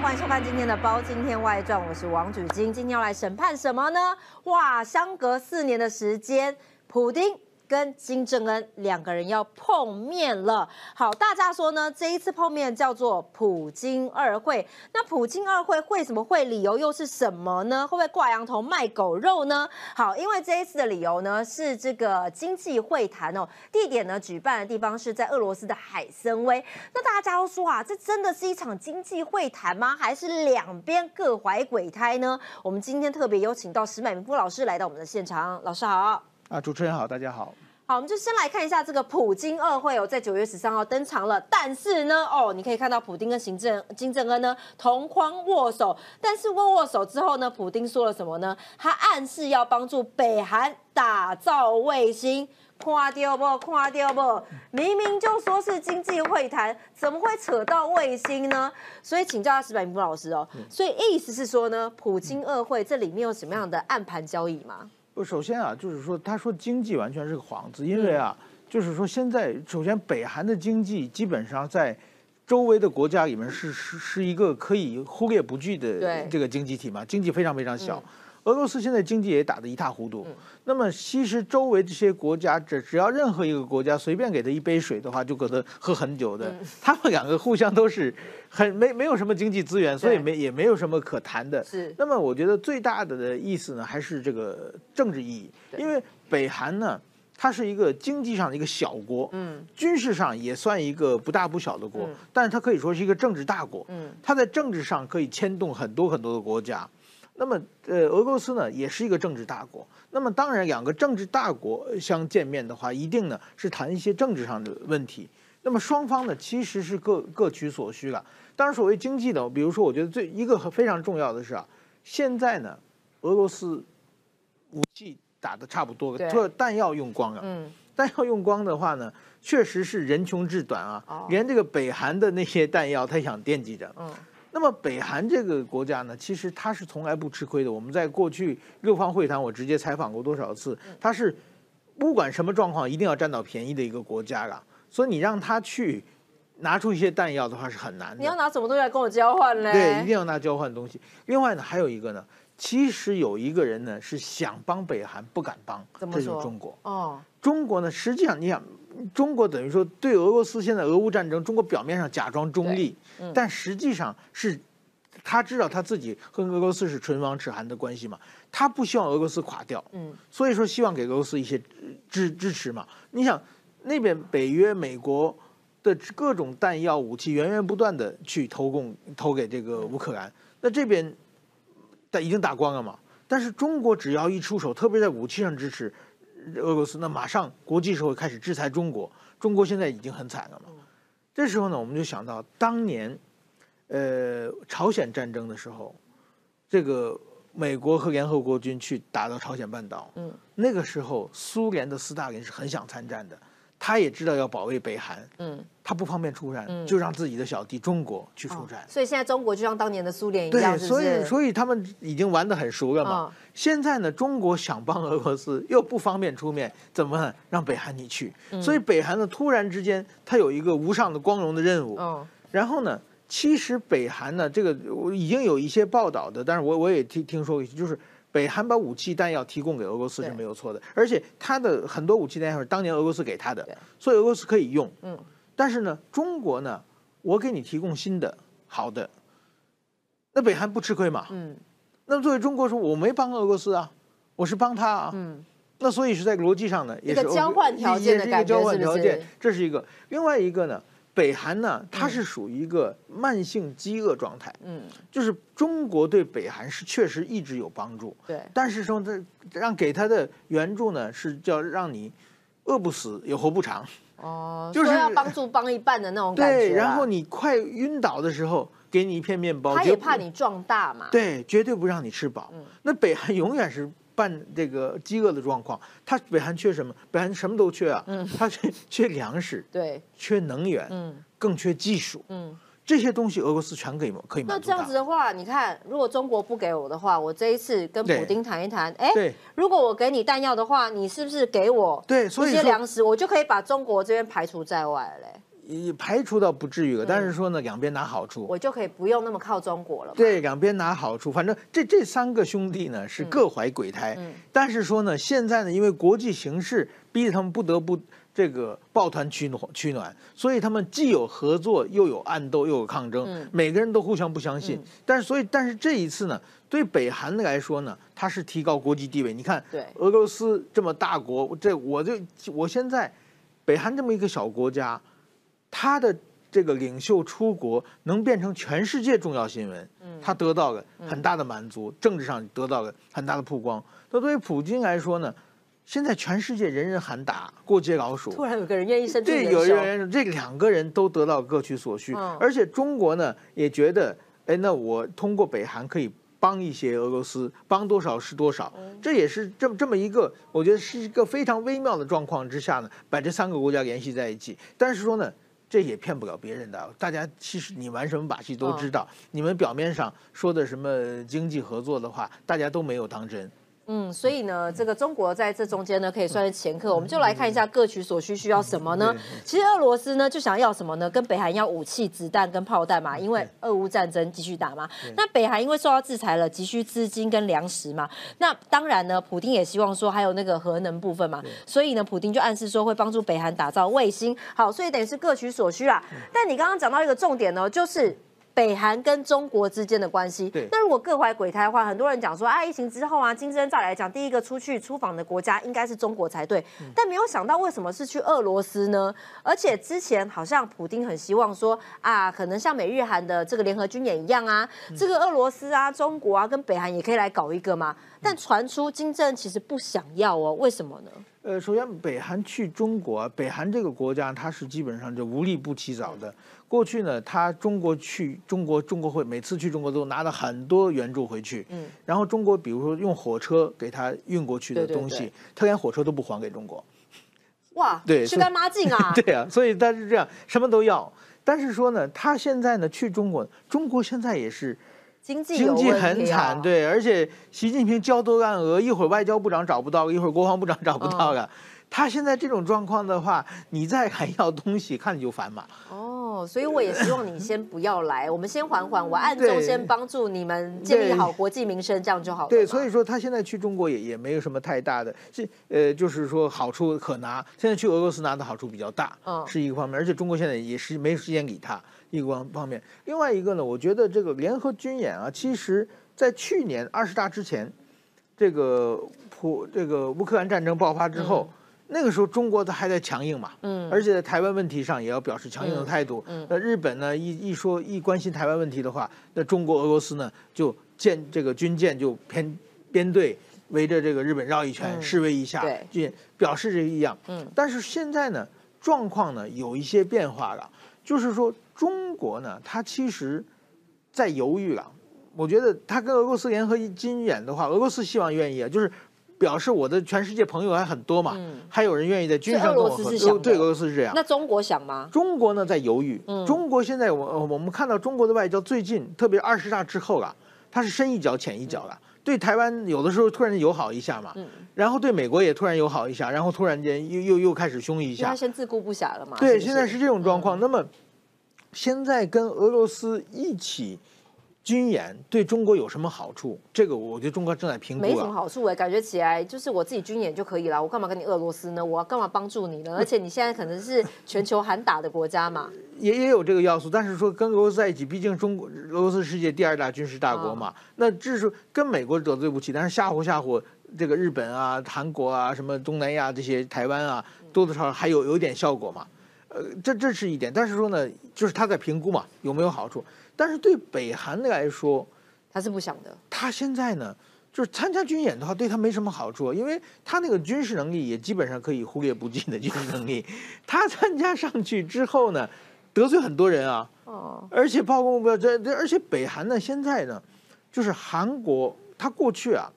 欢迎收看今天的《包青天外传》，我是王祖金。今天要来审判什么呢？哇，相隔四年的时间，普丁。跟金正恩两个人要碰面了。好，大家说呢，这一次碰面叫做普京二会。那普京二会会什么会？理由又是什么呢？会不会挂羊头卖狗肉呢？好，因为这一次的理由呢是这个经济会谈哦，地点呢举办的地方是在俄罗斯的海参崴。那大家都说啊，这真的是一场经济会谈吗？还是两边各怀鬼胎呢？我们今天特别有请到石美明夫老师来到我们的现场，老师好。啊，主持人好，大家好。好，我们就先来看一下这个普京二会哦，在九月十三号登场了。但是呢，哦，你可以看到普京跟行政金正恩呢同框握手。但是握握手之后呢，普京说了什么呢？他暗示要帮助北韩打造卫星。夸掉不？夸掉不？明明就说是经济会谈，怎么会扯到卫星呢？所以请教下石柏明老师哦。所以意思是说呢，普京二会这里面有什么样的暗盘交易吗？首先啊，就是说，他说经济完全是个幌子，因为啊，就是说现在首先北韩的经济基本上在周围的国家里面是是是一个可以忽略不计的这个经济体嘛，经济非常非常小。俄罗斯现在经济也打得一塌糊涂，那么其实周围这些国家，只只要任何一个国家随便给他一杯水的话，就可能喝很久的。他们两个互相都是很没没有什么经济资源，所以没也没有什么可谈的。是。那么我觉得最大的的意思呢，还是这个政治意义，因为北韩呢，它是一个经济上的一个小国，嗯，军事上也算一个不大不小的国，但是它可以说是一个政治大国，嗯，它在政治上可以牵动很多很多的国家。那么，呃，俄罗斯呢也是一个政治大国。那么，当然，两个政治大国相见面的话，一定呢是谈一些政治上的问题。那么，双方呢其实是各各取所需了。当然，所谓经济呢，比如说，我觉得最一个非常重要的是啊，现在呢，俄罗斯武器打的差不多了，弹药用光了。嗯，弹药用光的话呢，确实是人穷志短啊，连这个北韩的那些弹药，他想惦记着。嗯。那么北韩这个国家呢，其实它是从来不吃亏的。我们在过去六方会谈，我直接采访过多少次，它是不管什么状况，一定要占到便宜的一个国家了。所以你让他去拿出一些弹药的话是很难的。你要拿什么东西来跟我交换呢？对，一定要拿交换东西。另外呢，还有一个呢，其实有一个人呢是想帮北韩，不敢帮，这就是中国。哦，中国呢，实际上你想。中国等于说对俄罗斯现在俄乌战争，中国表面上假装中立，但实际上是他知道他自己和俄罗斯是唇亡齿寒的关系嘛，他不希望俄罗斯垮掉，嗯，所以说希望给俄罗斯一些支支持嘛。你想那边北约、美国的各种弹药武器源源不断的去投供投给这个乌克兰，那这边打已经打光了嘛，但是中国只要一出手，特别在武器上支持。俄罗斯那马上国际社会开始制裁中国，中国现在已经很惨了嘛。这时候呢，我们就想到当年，呃，朝鲜战争的时候，这个美国和联合国军去打到朝鲜半岛，嗯，那个时候苏联的斯大林是很想参战的。他也知道要保卫北韩，嗯，他不方便出战，就让自己的小弟中国去出战。所以现在中国就像当年的苏联一样，对，所以所以他们已经玩的很熟了嘛。现在呢，中国想帮俄罗斯又不方便出面，怎么让北韩你去？所以北韩呢，突然之间他有一个无上的光荣的任务。哦，然后呢，其实北韩呢，这个我已经有一些报道的，但是我我也听听说，就是。北韩把武器弹药提供给俄罗斯是没有错的，而且他的很多武器弹药是当年俄罗斯给他的，所以俄罗斯可以用。嗯，但是呢，中国呢，我给你提供新的好的，那北韩不吃亏嘛？嗯，那么作为中国说，我没帮俄罗斯啊，我是帮他啊。嗯，那所以是在逻辑上呢，也是交换条件的感觉，是不是？这是一个，另外一个呢？北韩呢，它是属于一个慢性饥饿状态，嗯，就是中国对北韩是确实一直有帮助，对，但是说这让给他的援助呢，是叫让你饿不死也活不长，哦，就是要帮助帮一半的那种感觉，对，然后你快晕倒的时候，给你一片面包，他也怕你壮大嘛，对，绝对不让你吃饱，那北韩永远是。半这个饥饿的状况，他北韩缺什么？北韩什么都缺啊，嗯，他缺 缺粮食，对，缺能源，嗯，更缺技术，嗯，这些东西俄罗斯全可以可以那这样子的话，你看，如果中国不给我的话，我这一次跟普丁谈一谈，哎，对，如果我给你弹药的话，你是不是给我对一些粮食，我就可以把中国这边排除在外嘞？排除倒不至于了，但是说呢，两边拿好处，我就可以不用那么靠中国了。对，两边拿好处，反正这这三个兄弟呢是各怀鬼胎，但是说呢，现在呢，因为国际形势逼着他们不得不这个抱团取暖取暖，所以他们既有合作，又有暗斗，又有抗争，每个人都互相不相信。但是所以，但是这一次呢，对北韩来说呢，它是提高国际地位。你看，对俄罗斯这么大国，这我就我现在北韩这么一个小国家。他的这个领袖出国能变成全世界重要新闻，他得到了很大的满足，政治上得到了很大的曝光。那对于普京来说呢？现在全世界人人喊打过街老鼠，突然有个人愿意伸出援对，有人这两个人都得到各取所需，而且中国呢也觉得，哎，那我通过北韩可以帮一些俄罗斯，帮多少是多少。这也是这么这么一个，我觉得是一个非常微妙的状况之下呢，把这三个国家联系在一起。但是说呢。这也骗不了别人的，大家其实你玩什么把戏都知道。你们表面上说的什么经济合作的话，大家都没有当真。嗯，所以呢，这个中国在这中间呢，可以算是前客。我们就来看一下各取所需需要什么呢？其实俄罗斯呢就想要什么呢？跟北韩要武器、子弹跟炮弹嘛，因为俄乌战争继续打嘛。那北韩因为受到制裁了，急需资金跟粮食嘛。那当然呢，普京也希望说还有那个核能部分嘛。所以呢，普京就暗示说会帮助北韩打造卫星。好，所以等于是各取所需啦。但你刚刚讲到一个重点呢，就是。北韩跟中国之间的关系，那如果各怀鬼胎的话，很多人讲说，啊，疫情之后啊，金正恩再来讲，第一个出去出访的国家应该是中国才对，但没有想到为什么是去俄罗斯呢？而且之前好像普丁很希望说，啊，可能像美日韩的这个联合军演一样啊，这个俄罗斯啊、中国啊跟北韩也可以来搞一个嘛。但传出金正恩其实不想要哦，为什么呢？呃，首先北韩去中国，北韩这个国家它是基本上就无利不起早的。过去呢，他中国去中国，中国会每次去中国都拿了很多援助回去。嗯，然后中国比如说用火车给他运过去的东西，他连火车都不还给中国。哇，对，是干妈劲啊！对啊，所以他是这样，什么都要。但是说呢，他现在呢去中国，中国现在也是经济经济很惨，对，而且习近平焦头烂额，一会儿外交部长找不到，一会儿国防部长找不到了。他现在这种状况的话，你再还要东西，看你就烦嘛。哦，所以我也希望你先不要来，我们先缓缓，我暗中先帮助你们建立好国际民生，这样就好了。对，所以说他现在去中国也也没有什么太大的，是呃，就是说好处可拿。现在去俄罗斯拿的好处比较大，嗯，是一个方面，而且中国现在也是没时间理他一个方方面。另外一个呢，我觉得这个联合军演啊，其实在去年二十大之前，这个普这个乌克兰战争爆发之后。那个时候中国它还在强硬嘛，嗯，而且在台湾问题上也要表示强硬的态度。嗯，那日本呢一一说一关心台湾问题的话，那中国俄罗斯呢就舰这个军舰就编编队围着这个日本绕一圈，示威一下，就表示这个异样。嗯，但是现在呢状况呢有一些变化了，就是说中国呢它其实在犹豫了。我觉得他跟俄罗斯联合军演的话，俄罗斯希望愿意啊，就是。表示我的全世界朋友还很多嘛，还有人愿意在军事上跟我合作。对，俄罗斯是这样。那中国想吗？中国呢在犹豫。中国现在我我们看到中国的外交最近，特别二十大之后了，它是深一脚浅一脚了。对台湾有的时候突然友好一下嘛，然后对美国也突然友好一下，然后突然间又又又开始凶一下。他先自顾不暇了嘛。对，现在是这种状况。那么现在跟俄罗斯一起。军演对中国有什么好处？这个我觉得中国正在评估。没什么好处哎，感觉起来就是我自己军演就可以了，我干嘛跟你俄罗斯呢？我干嘛帮助你呢？而且你现在可能是全球喊打的国家嘛，也也有这个要素。但是说跟俄罗斯在一起，毕竟中国俄罗斯世界第二大军事大国嘛，那这是跟美国得罪不起，但是吓唬吓唬这个日本啊、韩国啊、什么东南亚这些台湾啊，多多少少还有有点效果嘛。呃，这这是一点。但是说呢，就是他在评估嘛，有没有好处？但是对北韩来说，他是不想的。他现在呢，就是参加军演的话，对他没什么好处，因为他那个军事能力也基本上可以忽略不计的军事能力。他参加上去之后呢，得罪很多人啊。哦。而且包括这这，而且北韩呢，现在呢，就是韩国，他过去啊，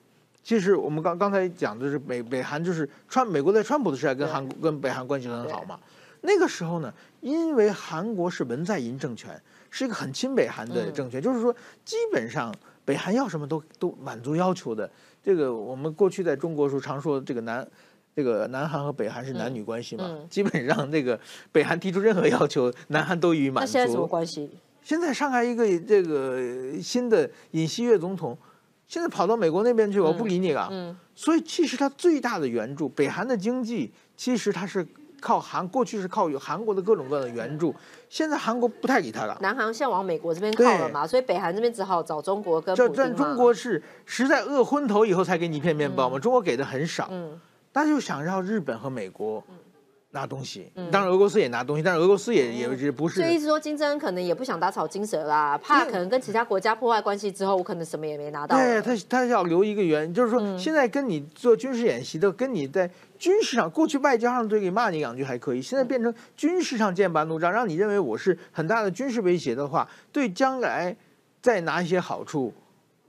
其实我们刚刚才讲的是北北韩，就是川美国在川普的时代跟韩跟北韩关系很好嘛。那个时候呢，因为韩国是文在寅政权。是一个很亲北韩的政权，就是说，基本上北韩要什么都都满足要求的。这个我们过去在中国时候常说，这个南这个南韩和北韩是男女关系嘛，基本上这个北韩提出任何要求，南韩都予以满足。那现在什么关系？现在上海一个这个新的尹锡悦总统，现在跑到美国那边去，我不理你了。嗯，所以其实他最大的援助，北韩的经济其实他是靠韩，过去是靠有韩国的各种各样的援助，现在韩国不太理他了。南韩现在往美国这边靠了嘛，所以北韩这边只好找中国跟。这但中国是实在饿昏头以后才给你一片面包嘛，中国给的很少。嗯。大家就想让日本和美国拿东西，当然俄罗斯也拿东西，但是俄罗斯也也不是。所以意思说，金正恩可能也不想打草惊蛇啦，怕可能跟其他国家破坏关系之后，我可能什么也没拿到。对他，他要留一个原就是说现在跟你做军事演习的，跟你在军事上，过去外交上对你骂你两句还可以，现在变成军事上剑拔弩张，让你认为我是很大的军事威胁的话，对将来再拿一些好处。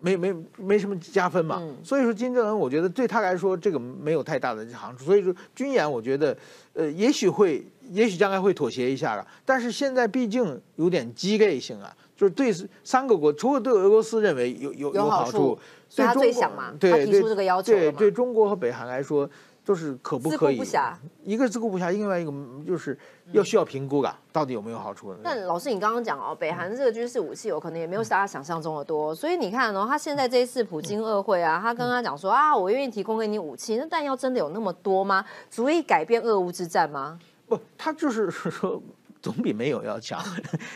没没没什么加分嘛，所以说金正恩，我觉得对他来说这个没有太大的好处。所以说军演，我觉得，呃，也许会，也许将来会妥协一下了。但是现在毕竟有点鸡肋性啊，就是对三个国，除了对俄罗斯认为有有有好处，对他最想嘛，他提出这个要求对对中国和北韩来说。都是可不可以？不暇，一个是自顾不暇，另外一个就是要需要评估的，到底有没有好处？但老师，你刚刚讲哦，北韩这个军事武器有可能也没有大家想象中的多，所以你看哦，他现在这一次普京二会啊，他跟他讲说啊，我愿意提供给你武器，那弹药真的有那么多吗？足以改变俄乌之战吗？不，他就是说总比没有要强。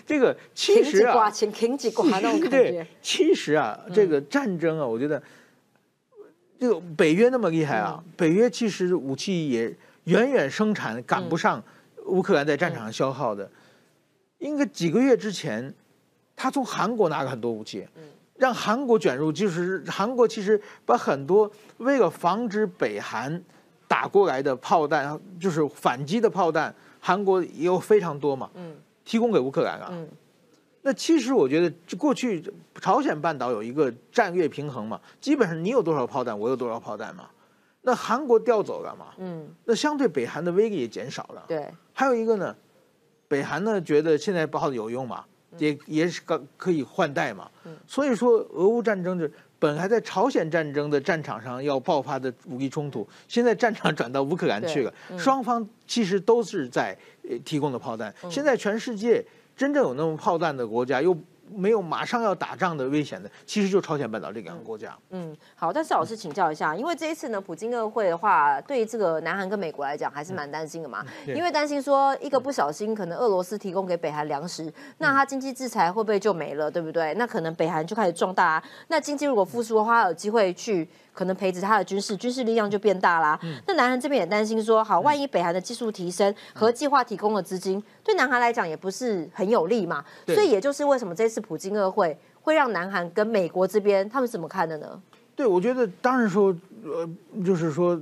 这个其实啊，对，其实啊，这个战争啊，我觉得。这个北约那么厉害啊！北约其实武器也远远生产赶不上乌克兰在战场上消耗的。应该几个月之前，他从韩国拿了很多武器，让韩国卷入，就是韩国其实把很多为了防止北韩打过来的炮弹，就是反击的炮弹，韩国也有非常多嘛，提供给乌克兰了。那其实我觉得，过去朝鲜半岛有一个战略平衡嘛，基本上你有多少炮弹，我有多少炮弹嘛。那韩国调走了嘛，嗯，那相对北韩的威力也减少了。对，还有一个呢，北韩呢觉得现在炮有用嘛，也也是可可以换代嘛。所以说，俄乌战争就本来在朝鲜战争的战场上要爆发的武力冲突，现在战场转到乌克兰去了，双方其实都是在提供的炮弹。现在全世界。真正有那么炮弹的国家，又没有马上要打仗的危险的，其实就朝鲜半岛这两个国家。嗯，好，但是老师请教一下，因为这一次呢，普京二会的话，对于这个南韩跟美国来讲，还是蛮担心的嘛。因为担心说一个不小心，可能俄罗斯提供给北韩粮食，那他经济制裁会不会就没了，对不对？那可能北韩就开始壮大，那经济如果复苏的话，有机会去。可能培植他的军事军事力量就变大啦。那南韩这边也担心说，好，万一北韩的技术提升和计划提供的资金，对南韩来讲也不是很有利嘛。所以也就是为什么这次普京二会会让南韩跟美国这边他们怎么看的呢？对，我觉得当然说，呃，就是说，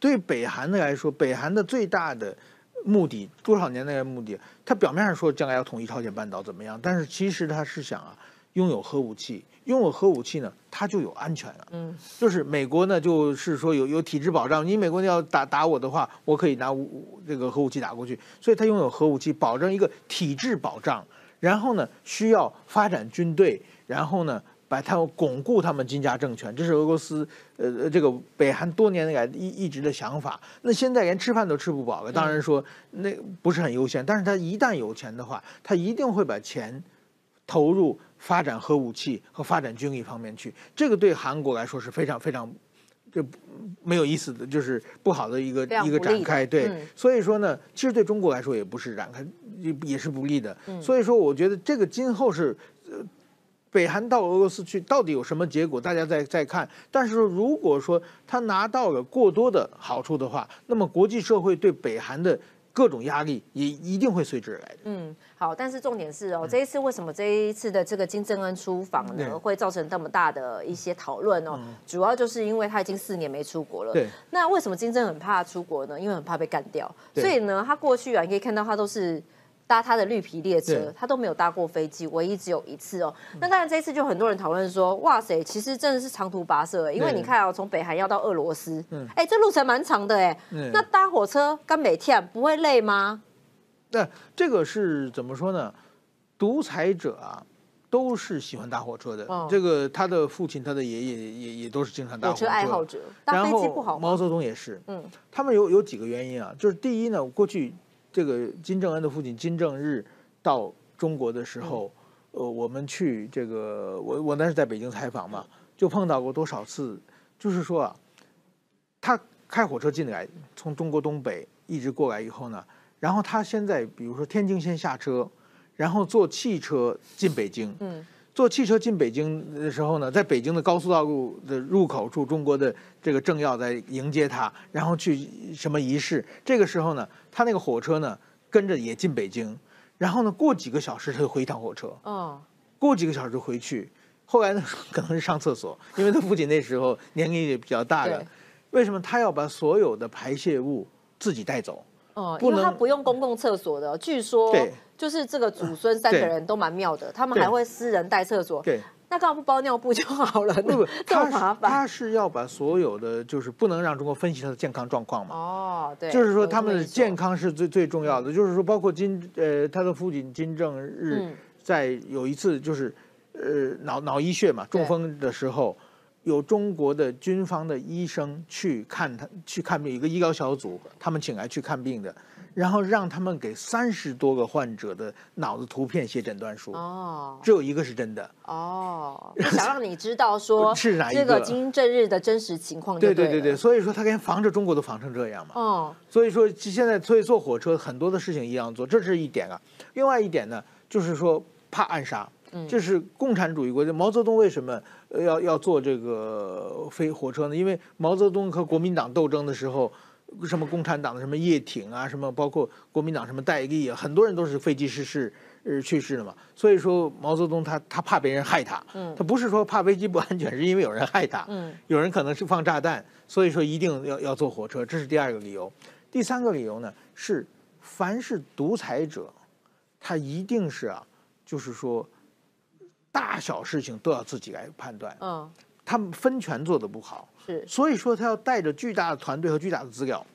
对北韩的来说，北韩的最大的目的多少年来的目的，他表面上说将来要统一朝鲜半岛怎么样，但是其实他是想啊，拥有核武器。拥有核武器呢，它就有安全了。嗯，就是美国呢，就是说有有体制保障。你美国要打打我的话，我可以拿武这个核武器打过去。所以它拥有核武器，保证一个体制保障。然后呢，需要发展军队，然后呢，把它巩固他们金家政权。这是俄罗斯呃这个北韩多年来一一直的想法。那现在连吃饭都吃不饱了，当然说那不是很优先。但是他一旦有钱的话，他一定会把钱投入。发展核武器和发展军力方面去，这个对韩国来说是非常非常就没有意思的，就是不好的一个一个展开。对，所以说呢，其实对中国来说也不是展开，也也是不利的。所以说，我觉得这个今后是呃，北韩到俄罗斯去到底有什么结果，大家再再看。但是，如果说他拿到了过多的好处的话，那么国际社会对北韩的。各种压力也一定会随之而来的。嗯，好，但是重点是哦，这一次为什么这一次的这个金正恩出访呢，会造成这么大的一些讨论哦？主要就是因为他已经四年没出国了。对。那为什么金正很怕出国呢？因为很怕被干掉。所以呢，他过去啊，你可以看到他都是。搭他的绿皮列车，他都没有搭过飞机，唯一只有一次哦。那当然这一次就很多人讨论说，哇塞，其实真的是长途跋涉，因为你看哦，从北韩要到俄罗斯，哎，这路程蛮长的哎。那搭火车跟每天不会累吗？那这个是怎么说呢？独裁者啊。都是喜欢搭火车的。这个他的父亲、他的爷爷也也都是经常搭火车爱好者。搭飞机不好毛泽东也是。嗯，他们有有几个原因啊，就是第一呢，过去这个金正恩的父亲金正日到中国的时候，呃，我们去这个我我那是在北京采访嘛，就碰到过多少次，就是说啊，他开火车进来，从中国东北一直过来以后呢。然后他现在，比如说天津先下车，然后坐汽车进北京。嗯，坐汽车进北京的时候呢，在北京的高速道路的入口处，中国的这个政要在迎接他，然后去什么仪式。这个时候呢，他那个火车呢跟着也进北京，然后呢过几个小时他就回一趟火车。哦，过几个小时就回去。后来呢 可能是上厕所，因为他父亲那时候年龄也比较大了。为什么他要把所有的排泄物自己带走？哦，因为他不用公共厕所的，据说就是这个祖孙三个人都蛮妙的，他们还会私人带厕所。对，那干嘛不包尿布就好了？不不，这么麻烦。他是要把所有的，就是不能让中国分析他的健康状况嘛。哦，对，就是说他们的健康是最最重要的。就是说，包括金呃他的父亲金正日在有一次就是呃脑脑溢血嘛中风的时候。有中国的军方的医生去看他去看病，一个医疗小组，他们请来去看病的，然后让他们给三十多个患者的脑子图片写诊断书。哦，只有一个是真的。哦，想让你知道说是哪一个金正日的真实情况。对对对对，所以说他连防着中国都防成这样嘛。哦，所以说现在所以坐火车很多的事情一样做，这是一点啊。另外一点呢，就是说怕暗杀。这是共产主义国家。毛泽东为什么要要坐这个飞火车呢？因为毛泽东和国民党斗争的时候，什么共产党的什么叶挺啊，什么包括国民党什么戴笠啊，很多人都是飞机失事呃去世的嘛。所以说毛泽东他他怕别人害他，他不是说怕飞机不安全，是因为有人害他，有人可能是放炸弹，所以说一定要要坐火车。这是第二个理由。第三个理由呢是，凡是独裁者，他一定是啊，就是说。大小事情都要自己来判断，嗯，他们分权做的不好，是，所以说他要带着巨大的团队和巨大的资料，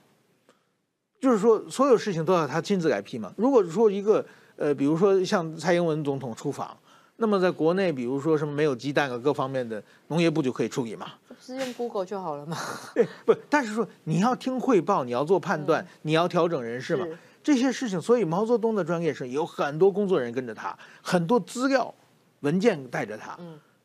就是说所有事情都要他亲自来批嘛。如果说一个呃，比如说像蔡英文总统出访，那么在国内，比如说什么没有鸡蛋啊，各方面的农业部就可以处理嘛，不是用 Google 就好了嘛？对，不，但是说你要听汇报，你要做判断，你要调整人事嘛，这些事情，所以毛泽东的专业是有很多工作人员跟着他，很多资料。文件带着他，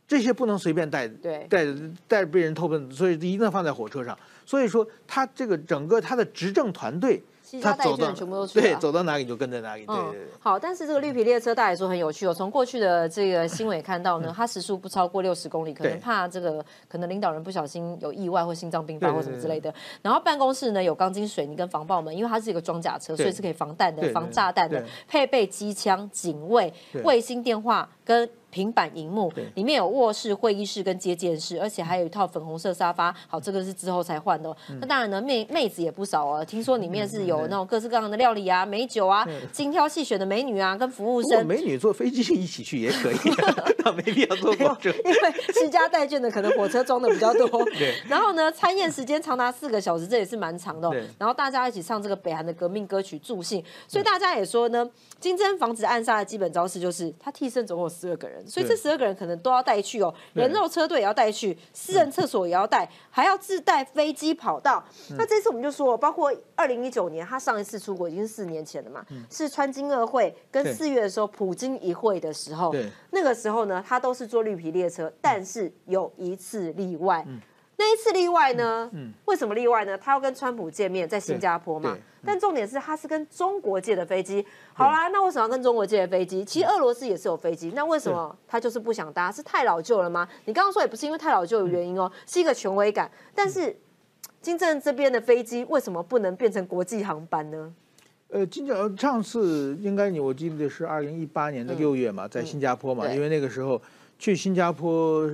这些不能随便带，带带被人偷奔，所以一定要放在火车上。所以说，他这个整个他的执政团队。他走到全部都对，走到哪里就跟在哪里。对对对。好，但是这个绿皮列车，大家说很有趣哦。从过去的这个新闻也看到呢，它时速不超过六十公里，可能怕这个可能领导人不小心有意外或心脏病发或什么之类的。然后办公室呢有钢筋水泥跟防爆门，因为它是一个装甲车，所以是可以防弹的、防炸弹的。配备机枪、警卫、卫星电话跟平板荧幕，里面有卧室、会议室跟接见室，而且还有一套粉红色沙发。好，这个是之后才换的。那当然呢，妹妹子也不少哦。听说里面是有那种各式各样的料理啊、美酒啊、精挑细选的美女啊，跟服务生。美女坐飞机一起去也可以，那没必要坐火车。因为持家带眷的可能火车装的比较多。对。然后呢，参宴时间长达四个小时，这也是蛮长的。然后大家一起唱这个北韩的革命歌曲助兴，所以大家也说呢，金针防止暗杀的基本招式就是他替身总共有十二个人，所以这十二个人可能都要带去哦，人肉车队也要带去，私人厕所也要带，还要自带飞机跑道。那这次我们就说，包括二零一九年他上一次出国已经是四年前了嘛，是川金二会跟四月的时候普京一会的时候，那个时候呢，他都是坐绿皮列车，但是有一次例外。那一次例外呢？嗯为什么例外呢？他要跟川普见面，在新加坡嘛。但重点是，他是跟中国借的飞机。好啦，那为什么要跟中国借的飞机？其实俄罗斯也是有飞机，那为什么他就是不想搭？是太老旧了吗？你刚刚说也不是因为太老旧的原因哦，是一个权威感。但是金正恩这边的飞机为什么不能变成国际航班呢？呃，金正恩上次应该你我记得是二零一八年的六月嘛，在新加坡嘛，因为那个时候去新加坡。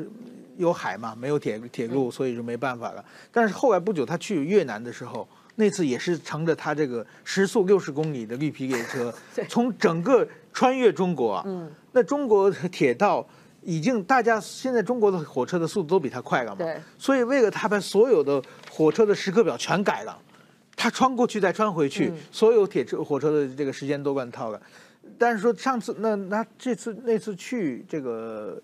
有海嘛，没有铁铁路，所以就没办法了。但是后来不久，他去越南的时候，那次也是乘着他这个时速六十公里的绿皮列车，从整个穿越中国啊。嗯。那中国铁道已经，大家现在中国的火车的速度都比他快了嘛。对。所以为了他把所有的火车的时刻表全改了，他穿过去再穿回去，所有铁车火车的这个时间都乱套了。但是说上次那那这次那次去这个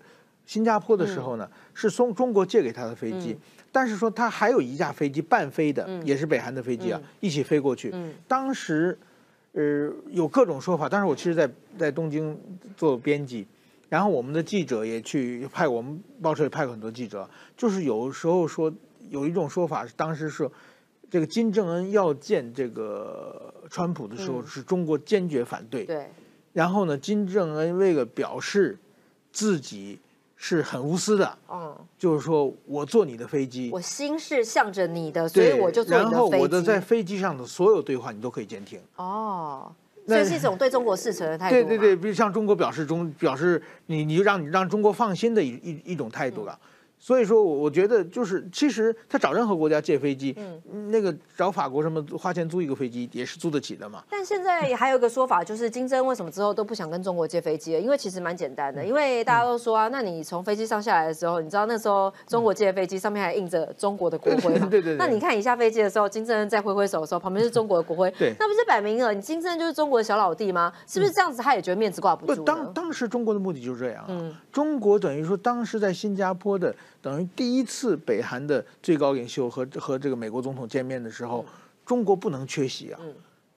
新加坡的时候呢，是从中国借给他的飞机，但是说他还有一架飞机半飞的，也是北韩的飞机啊，一起飞过去。当时呃有各种说法，但是我其实在在东京做编辑，然后我们的记者也去派我们报社也派过很多记者，就是有时候说有一种说法是当时是。这个金正恩要见这个川普的时候，是中国坚决反对。对。然后呢，金正恩为了表示自己是很无私的，嗯，就是说我坐你的飞机，我心是向着你的，所以我就坐你的飞机。然后我的在飞机上的所有对话，你都可以监听。哦，这是一种对中国事诚的态度。对对对，比如向中国表示中表示你你就让你让中国放心的一一一种态度了。所以说，我我觉得就是，其实他找任何国家借飞机，嗯，那个找法国什么花钱租一个飞机也是租得起的嘛。但现在还有一个说法，就是金正为什么之后都不想跟中国借飞机了？因为其实蛮简单的，因为大家都说啊，那你从飞机上下来的时候，你知道那时候中国借飞机上面还印着中国的国徽嘛？对对对。那你看你下飞机的时候，金正恩在挥挥手的时候，旁边是中国的国徽，对，那不是摆明了你金正恩就是中国的小老弟吗？是不是这样子？他也觉得面子挂不住。当当时中国的目的就是这样啊，中国等于说当时在新加坡的。等于第一次北韩的最高领袖和和这个美国总统见面的时候，中国不能缺席啊，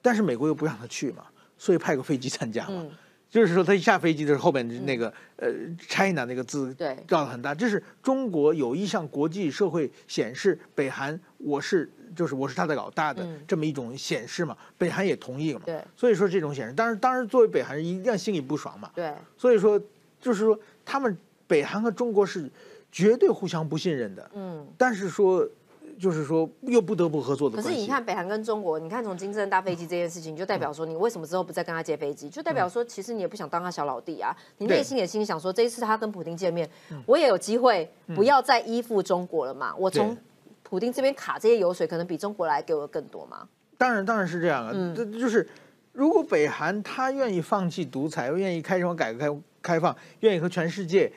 但是美国又不让他去嘛，所以派个飞机参加嘛，就是说他一下飞机的时候，后面那个呃 China 那个字对。照的很大，这是中国有意向国际社会显示北韩我是就是我是他的老大的这么一种显示嘛，北韩也同意了嘛，对，所以说这种显示，当然当然作为北韩人一定心里不爽嘛，对，所以说就是说他们北韩和中国是。绝对互相不信任的，嗯，但是说，就是说又不得不合作的。可是你看北韩跟中国，你看从金正搭飞机这件事情，就代表说你为什么之后不再跟他借飞机？就代表说其实你也不想当他小老弟啊，你内心也心里想说，这一次他跟普京见面，我也有机会不要再依附中国了嘛？我从普京这边卡这些油水，可能比中国来给我更多嘛？当然，当然是这样啊。这就是如果北韩他愿意放弃独裁，愿意开什么改革开开放，愿意和全世界。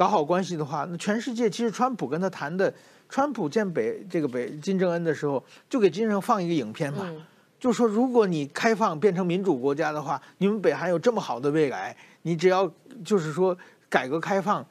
搞好关系的话，那全世界其实川普跟他谈的，川普见北这个北金正恩的时候，就给金正恩放一个影片嘛，就说如果你开放变成民主国家的话，你们北韩有这么好的未来，你只要就是说改革开放，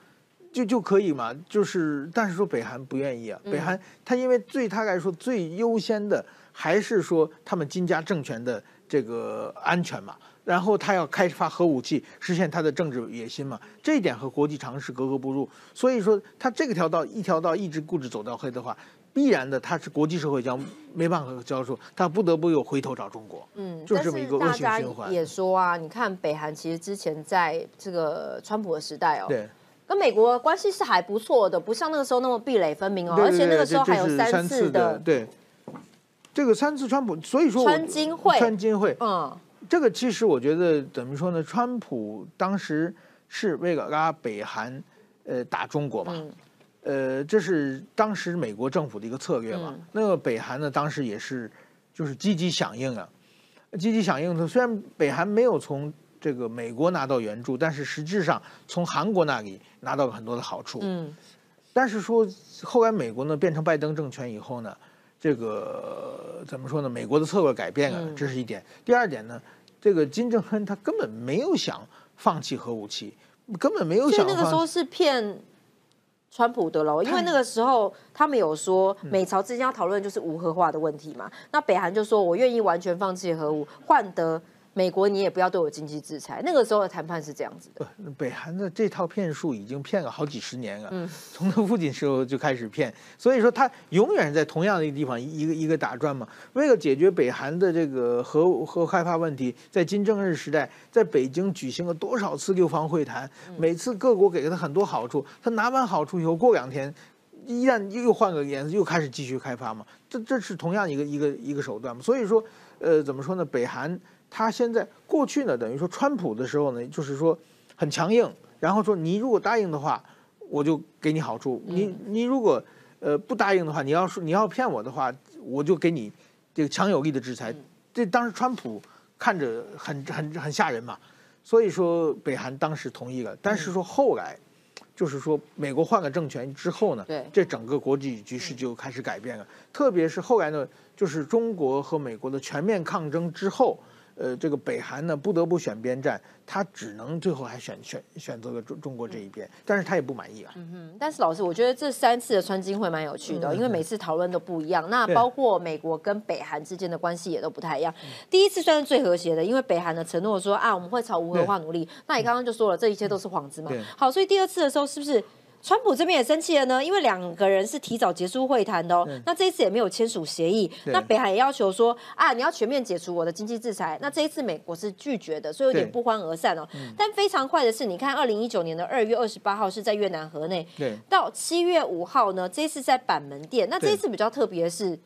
就就可以嘛。就是但是说北韩不愿意啊，北韩他因为对他来说最优先的还是说他们金家政权的这个安全嘛。然后他要开发核武器，实现他的政治野心嘛？这一点和国际常识格格不入。所以说，他这个条道一条道一直固执走到黑的话，必然的他是国际社会将没办法交手，他不得不又回头找中国。嗯，就这么一个恶性循环。也说啊，你看北韩其实之前在这个川普的时代哦，对，跟美国关系是还不错的，不像那个时候那么壁垒分明哦。而且那个时候还有三次的，对，这个三次川普，所以说川金会，川金会，嗯。这个其实我觉得怎么说呢？川普当时是为了拉北韩，呃，打中国嘛，呃，这是当时美国政府的一个策略嘛。那个北韩呢，当时也是就是积极响应啊，积极响应。的。虽然北韩没有从这个美国拿到援助，但是实质上从韩国那里拿到了很多的好处。嗯，但是说后来美国呢变成拜登政权以后呢，这个怎么说呢？美国的策略改变了，这是一点。第二点呢？这个金正恩他根本没有想放弃核武器，根本没有想。那个时候是骗川普的喽，因为那个时候他们有说美朝之间要讨论就是无核化的问题嘛，那北韩就说我愿意完全放弃核武，换得。美国，你也不要对我经济制裁。那个时候的谈判是这样子的。北韩的这套骗术已经骗了好几十年了。嗯，从他父亲时候就开始骗，所以说他永远在同样的一个地方一个一个打转嘛。为了解决北韩的这个核核开发问题，在金正日时代，在北京举行了多少次六方会谈，每次各国给了他很多好处，他拿完好处以后，过两天，一旦又换个颜色，又开始继续开发嘛。这这是同样一个一个一个手段嘛。所以说，呃，怎么说呢？北韩。他现在过去呢，等于说川普的时候呢，就是说很强硬，然后说你如果答应的话，我就给你好处；你你如果呃不答应的话，你要说你要骗我的话，我就给你这个强有力的制裁。这当时川普看着很很很吓人嘛，所以说北韩当时同意了。但是说后来，就是说美国换了政权之后呢，这整个国际局势就开始改变了。特别是后来呢，就是中国和美国的全面抗争之后。呃，这个北韩呢不得不选边站，他只能最后还选选选择了中中国这一边，但是他也不满意啊。嗯哼，但是老师，我觉得这三次的川金会蛮有趣的，因为每次讨论都不一样。那包括美国跟北韩之间的关系也都不太一样。第一次算是最和谐的，因为北韩的承诺说啊，我们会朝无核化努力。那你刚刚就说了，这一切都是幌子嘛。好，所以第二次的时候是不是？川普这边也生气了呢，因为两个人是提早结束会谈的哦。那这一次也没有签署协议。那北韩也要求说啊，你要全面解除我的经济制裁。那这一次美国是拒绝的，所以有点不欢而散哦。但非常快的是，你看二零一九年的二月二十八号是在越南河内，到七月五号呢，这一次在板门店。那这一次比较特别的是，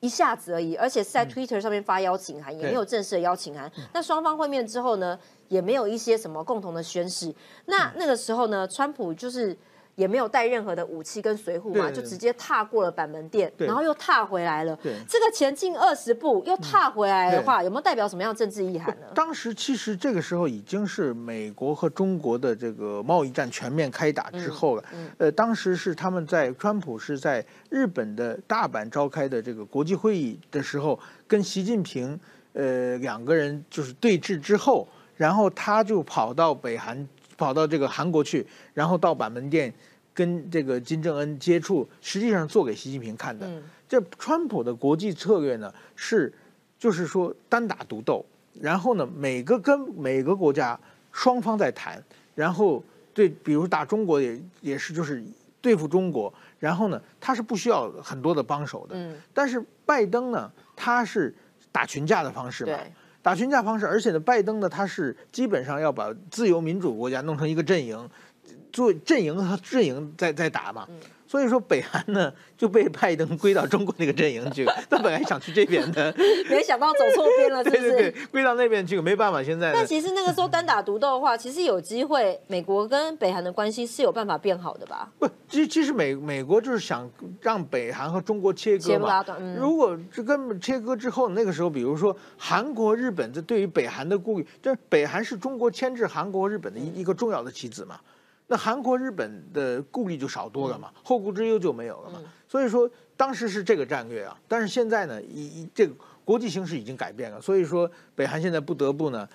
一下子而已，而且是在 Twitter 上面发邀请函，也没有正式的邀请函。那双方会面之后呢，也没有一些什么共同的宣誓。那那个时候呢，川普就是。也没有带任何的武器跟随护嘛，就直接踏过了板门店，然后又踏回来了。这个前进二十步又踏回来的话，有没有代表什么样政治意涵呢？当时其实这个时候已经是美国和中国的这个贸易战全面开打之后了。呃，当时是他们在川普是在日本的大阪召开的这个国际会议的时候，跟习近平呃两个人就是对峙之后，然后他就跑到北韩。跑到这个韩国去，然后到板门店跟这个金正恩接触，实际上做给习近平看的。这川普的国际策略呢，是就是说单打独斗，然后呢每个跟每个国家双方在谈，然后对，比如打中国也也是就是对付中国，然后呢他是不需要很多的帮手的。但是拜登呢，他是打群架的方式嘛。打群架方式，而且呢，拜登呢，他是基本上要把自由民主国家弄成一个阵营，做阵营和阵营在在打嘛。所以说，北韩呢就被拜登归到中国那个阵营去，他本来想去这边的，没想到走错边了，是不是？对对对，归到那边去，没办法，现在。但其实那个时候单打独斗的话，其实有机会，美国跟北韩的关系是有办法变好的吧？不，其实其实美美国就是想让北韩和中国切割嘛。如果这跟切割之后，那个时候，比如说韩国、日本这对于北韩的顾虑，就是北韩是中国牵制韩国、日本的一一个重要的棋子嘛。那韩国、日本的顾虑就少多了嘛，后顾之忧就没有了嘛。所以说当时是这个战略啊，但是现在呢，以这个国际形势已经改变了，所以说北韩现在不得不呢，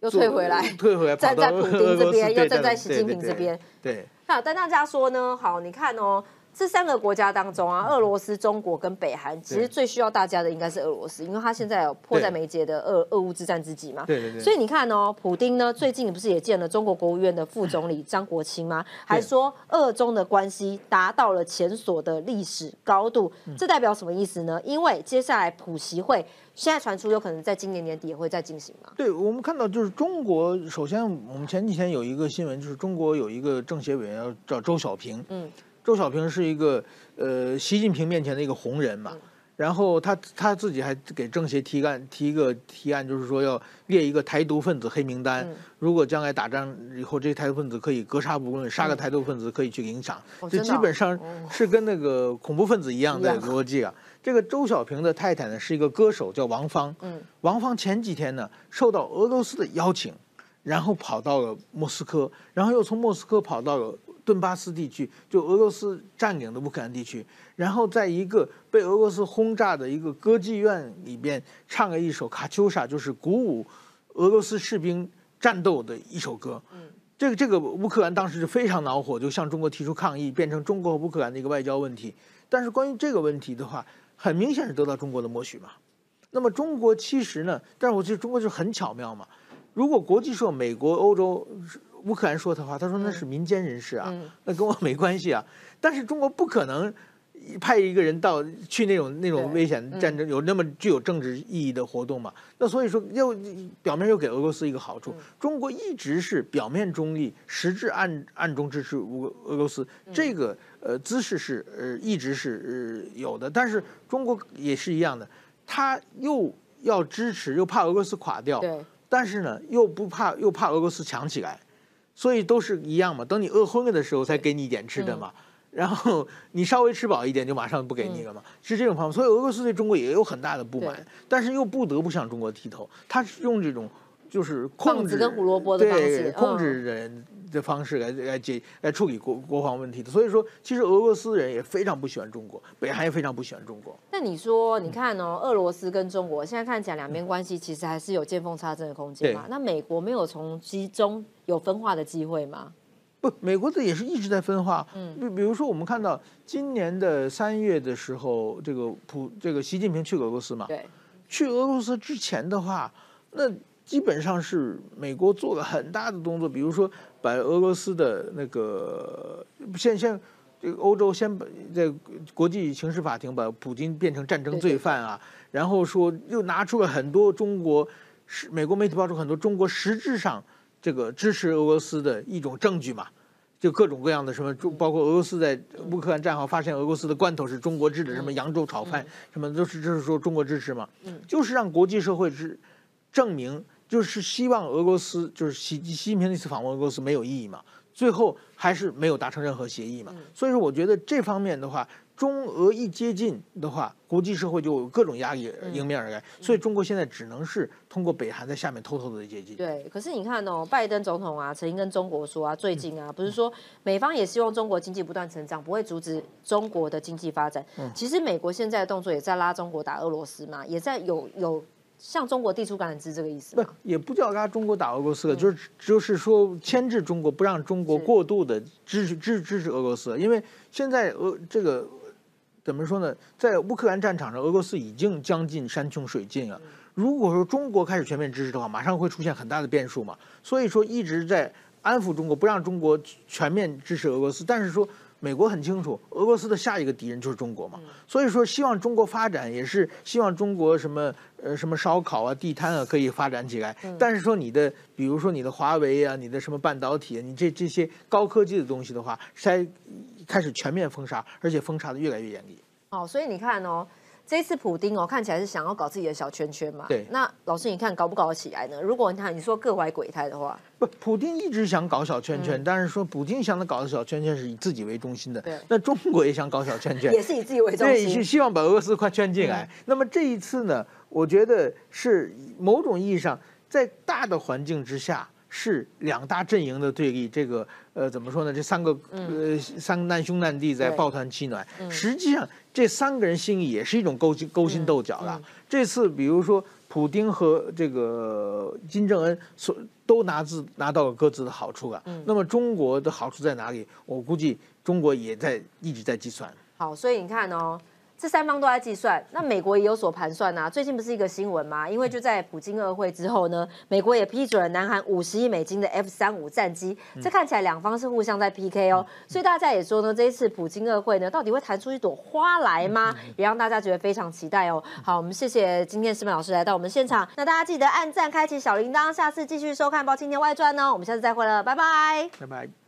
又退回来，退回来，站在普京这边，又站在习近平这边。对，那但大家说呢？好，你看哦。这三个国家当中啊，俄罗斯、中国跟北韩，其实最需要大家的应该是俄罗斯，因为他现在有迫在眉睫的俄俄乌之战之际嘛。对对对。所以你看哦，普丁呢最近不是也见了中国国务院的副总理张国清吗？还说俄中的关系达到了前所的历史高度。这代表什么意思呢？因为接下来普习会现在传出有可能在今年年底也会再进行嘛。对我们看到就是中国，首先我们前几天有一个新闻，就是中国有一个政协委员叫周小平。嗯。周小平是一个呃习近平面前的一个红人嘛，然后他他自己还给政协提案提一个提案，就是说要列一个台独分子黑名单，如果将来打仗以后，这些台独分子可以格杀不论，杀个台独分子可以去领赏，这基本上是跟那个恐怖分子一样的逻辑啊。这个周小平的太太呢是一个歌手，叫王芳，王芳前几天呢受到俄罗斯的邀请，然后跑到了莫斯科，然后又从莫斯科跑到了。顿巴斯地区，就俄罗斯占领的乌克兰地区，然后在一个被俄罗斯轰炸的一个歌剧院里边唱了一首《卡秋莎》，就是鼓舞俄罗斯士兵战斗的一首歌。嗯，这个这个乌克兰当时是非常恼火，就向中国提出抗议，变成中国和乌克兰的一个外交问题。但是关于这个问题的话，很明显是得到中国的默许嘛。那么中国其实呢，但是我觉得中国就很巧妙嘛。如果国际社、美国、欧洲。乌克兰说的话，他说那是民间人士啊，那跟我没关系啊。但是中国不可能派一个人到去那种那种危险战争有那么具有政治意义的活动嘛？那所以说又表面又给俄罗斯一个好处，中国一直是表面中立，实质暗暗中支持乌俄罗斯，这个呃姿势是呃一直是呃有的。但是中国也是一样的，他又要支持，又怕俄罗斯垮掉，但是呢又不怕又怕俄罗斯强起来。所以都是一样嘛，等你饿昏了的时候才给你一点吃的嘛，然后你稍微吃饱一点就马上不给你了嘛，是这种方法。所以俄罗斯对中国也有很大的不满，但是又不得不向中国低头。他是用这种就是控制跟胡萝卜的方式，控制人。的方式来来解来处理国国防问题的，所以说其实俄罗斯人也非常不喜欢中国，北韩也非常不喜欢中国。那你说，你看哦，俄罗斯跟中国现在看起来两边关系其实还是有见缝插针的空间嘛？那美国没有从其中有分化的机会吗？不，美国的也是一直在分化。嗯，比比如说我们看到今年的三月的时候，这个普这个习近平去俄罗斯嘛？对，去俄罗斯之前的话，那。基本上是美国做了很大的动作，比如说把俄罗斯的那个先先这个欧洲先把在国际刑事法庭把普京变成战争罪犯啊，然后说又拿出了很多中国是美国媒体爆出很多中国实质上这个支持俄罗斯的一种证据嘛，就各种各样的什么，包括俄罗斯在乌克兰战壕发现俄罗斯的罐头是中国制的，什么扬州炒饭什么都是，就是说中国支持嘛，就是让国际社会是证明。就是希望俄罗斯，就是习习近平那次访问俄罗斯没有意义嘛，最后还是没有达成任何协议嘛。所以说，我觉得这方面的话，中俄一接近的话，国际社会就有各种压力迎面而来。所以中国现在只能是通过北韩在下面偷偷的接近。对，可是你看哦，拜登总统啊，曾经跟中国说啊，最近啊，不是说美方也希望中国经济不断成长，不会阻止中国的经济发展。其实美国现在的动作也在拉中国打俄罗斯嘛，也在有有。向中国递出橄榄枝这个意思？不，也不叫拉中国打俄罗斯了，就是就是说牵制中国，不让中国过度的支持支支持俄罗斯。因为现在俄这个怎么说呢，在乌克兰战场上，俄罗斯已经将近山穷水尽了。如果说中国开始全面支持的话，马上会出现很大的变数嘛。所以说一直在安抚中国，不让中国全面支持俄罗斯。但是说。美国很清楚，俄罗斯的下一个敌人就是中国嘛，所以说希望中国发展，也是希望中国什么呃什么烧烤啊、地摊啊可以发展起来。但是说你的，比如说你的华为啊、你的什么半导体，啊你这这些高科技的东西的话，才开始全面封杀，而且封杀的越来越严厉。哦，所以你看哦。这次普丁哦，看起来是想要搞自己的小圈圈嘛？对。那老师，你看搞不搞得起来呢？如果你看你说各怀鬼胎的话，不，普丁一直想搞小圈圈，但是说普丁想的搞的小圈圈是以自己为中心的。对。那中国也想搞小圈圈，也是以自己为中心。对，是希望把俄罗斯快圈进来。那么这一次呢，我觉得是某种意义上，在大的环境之下。是两大阵营的对立，这个呃怎么说呢？这三个呃三个难兄难弟在抱团取暖，实际上这三个人心里也是一种勾心勾心斗角的。这次比如说普京和这个金正恩所都拿自拿到了各自的好处了，那么中国的好处在哪里？我估计中国也在一直在计算。好，所以你看哦。这三方都在计算，那美国也有所盘算呐。最近不是一个新闻吗？因为就在普京二会之后呢，美国也批准了南韩五十亿美金的 F 三五战机。这看起来两方是互相在 PK 哦。所以大家也说呢，这一次普京二会呢，到底会弹出一朵花来吗？也让大家觉得非常期待哦。好，我们谢谢今天师妹老师来到我们现场。那大家记得按赞、开启小铃铛，下次继续收看《包青天外传》呢。我们下次再会了，拜拜，拜拜。